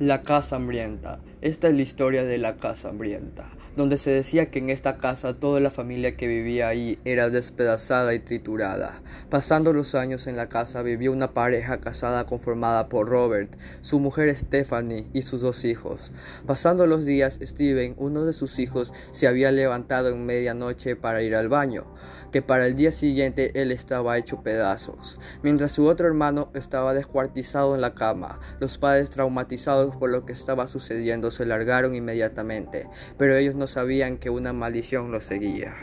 La casa hambrienta. Esta es la historia de la casa hambrienta, donde se decía que en esta casa toda la familia que vivía ahí era despedazada y triturada. Pasando los años en la casa vivía una pareja casada conformada por Robert, su mujer Stephanie y sus dos hijos. Pasando los días, Steven, uno de sus hijos, se había levantado en medianoche para ir al baño, que para el día siguiente él estaba hecho pedazos, mientras su otro hermano estaba descuartizado en la cama. Los padres traumatizados por lo que estaba sucediendo se largaron inmediatamente, pero ellos no sabían que una maldición los seguía.